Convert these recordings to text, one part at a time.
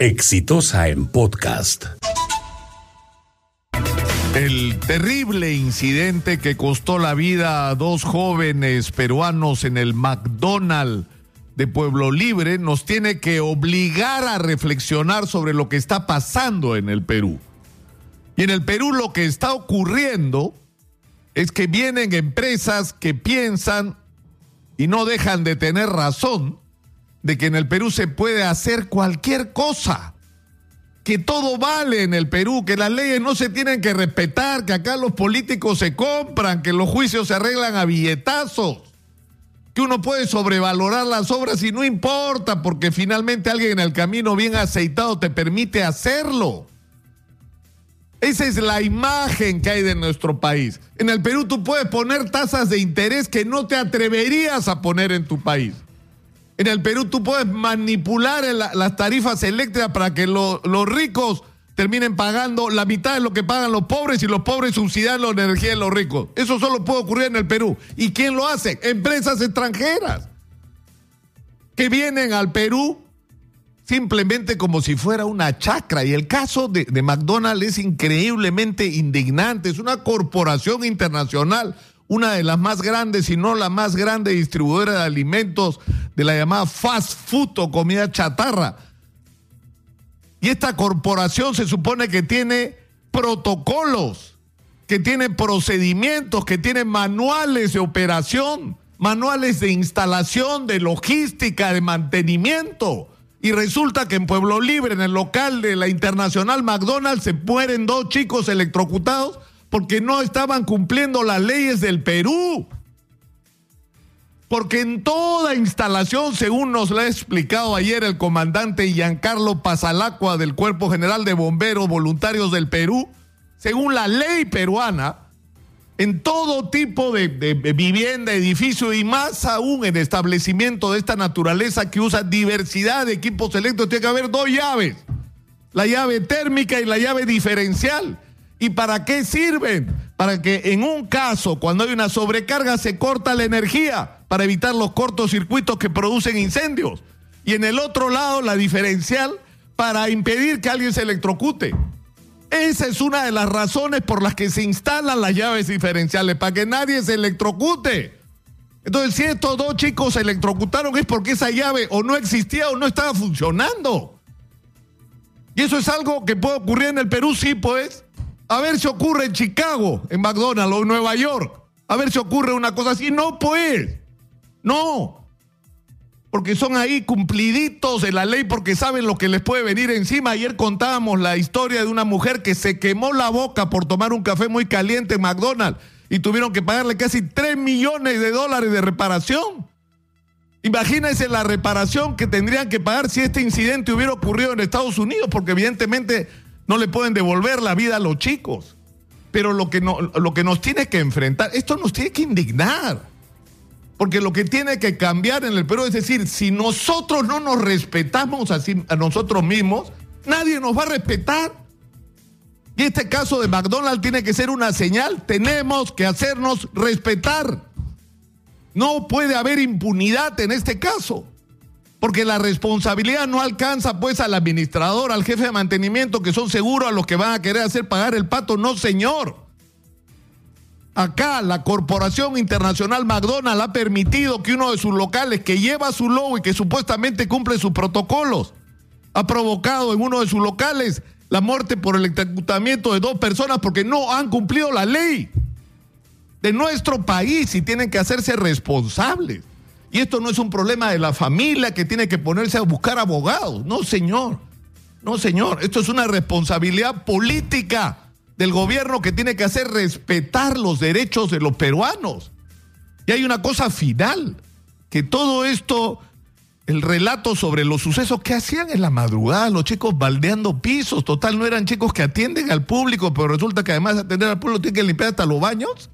Exitosa en podcast. El terrible incidente que costó la vida a dos jóvenes peruanos en el McDonald's de Pueblo Libre nos tiene que obligar a reflexionar sobre lo que está pasando en el Perú. Y en el Perú lo que está ocurriendo es que vienen empresas que piensan y no dejan de tener razón de que en el Perú se puede hacer cualquier cosa, que todo vale en el Perú, que las leyes no se tienen que respetar, que acá los políticos se compran, que los juicios se arreglan a billetazos, que uno puede sobrevalorar las obras y no importa, porque finalmente alguien en el camino bien aceitado te permite hacerlo. Esa es la imagen que hay de nuestro país. En el Perú tú puedes poner tasas de interés que no te atreverías a poner en tu país. En el Perú tú puedes manipular las tarifas eléctricas para que los ricos terminen pagando la mitad de lo que pagan los pobres y los pobres subsidian la energía de los ricos. Eso solo puede ocurrir en el Perú. ¿Y quién lo hace? Empresas extranjeras que vienen al Perú simplemente como si fuera una chacra. Y el caso de, McDonald's es increíblemente indignante. Es una corporación internacional, una de las más grandes, si no la más grande distribuidora de alimentos de la llamada fast food o comida chatarra. Y esta corporación se supone que tiene protocolos, que tiene procedimientos, que tiene manuales de operación, manuales de instalación, de logística, de mantenimiento. Y resulta que en Pueblo Libre, en el local de la Internacional McDonald's, se mueren dos chicos electrocutados porque no estaban cumpliendo las leyes del Perú. Porque en toda instalación, según nos lo ha explicado ayer el comandante Giancarlo Pasalacua del Cuerpo General de Bomberos Voluntarios del Perú, según la ley peruana, en todo tipo de, vivienda, edificio y más aún en establecimiento de esta naturaleza que usa diversidad de equipos eléctricos, tiene que haber dos llaves, la llave térmica y la llave diferencial. ¿Y para qué sirven? Para que en un caso, cuando hay una sobrecarga, se corta la energía para evitar los cortocircuitos que producen incendios. Y en el otro lado, la diferencial para impedir que alguien se electrocute. Esa es una de las razones por las que se instalan las llaves diferenciales, para que nadie se electrocute. Entonces, si estos dos chicos se electrocutaron es porque esa llave o no existía o no estaba funcionando. Y eso es algo que puede ocurrir en el Perú, sí, pues. A ver si ocurre en Chicago, en McDonald's o en Nueva York. A ver si ocurre una cosa así. No, pues. No, porque son ahí cumpliditos de la ley porque saben lo que les puede venir encima. Ayer contábamos la historia de una mujer que se quemó la boca por tomar un café muy caliente en McDonald's y tuvieron que pagarle casi 3 millones de dólares de reparación. Imagínense la reparación que tendrían que pagar si este incidente hubiera ocurrido en Estados Unidos, porque evidentemente no le pueden devolver la vida a los chicos. Pero lo que, no, lo que nos tiene que enfrentar, esto nos tiene que indignar. Porque lo que tiene que cambiar en el Perú es decir, si nosotros no nos respetamos así a nosotros mismos, nadie nos va a respetar. Y este caso de McDonald's tiene que ser una señal. Tenemos que hacernos respetar. No puede haber impunidad en este caso. Porque la responsabilidad no alcanza pues al administrador, al jefe de mantenimiento, que son seguros a los que van a querer hacer pagar el pato. No, señor. Acá la Corporación Internacional McDonald's ha permitido que uno de sus locales que lleva su logo y que supuestamente cumple sus protocolos ha provocado en uno de sus locales la muerte por el electrocutamiento de dos personas porque no han cumplido la ley de nuestro país y tienen que hacerse responsables. Y esto no es un problema de la familia que tiene que ponerse a buscar abogados. No, señor. No, señor. Esto es una responsabilidad política del gobierno que tiene que hacer respetar los derechos de los peruanos. Y hay una cosa final, que todo esto, el relato sobre los sucesos que hacían en la madrugada, los chicos baldeando pisos, total, no eran chicos que atienden al público, pero resulta que además de atender al público tienen que limpiar hasta los baños.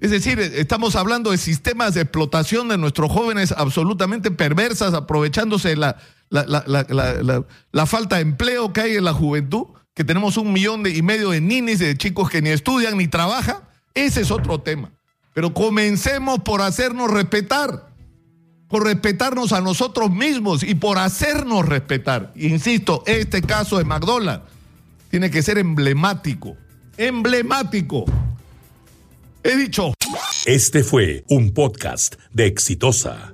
Es decir, estamos hablando de sistemas de explotación de nuestros jóvenes absolutamente perversas, aprovechándose la, la, la falta de empleo que hay en la juventud que tenemos un millón y medio de ninis, de chicos que ni estudian ni trabajan, ese es otro tema. Pero comencemos por hacernos respetar. por respetarnos a nosotros mismos y por hacernos respetar. Insisto, este caso de McDonald's tiene que ser emblemático, emblemático. He dicho. Este fue un podcast de Exitosa.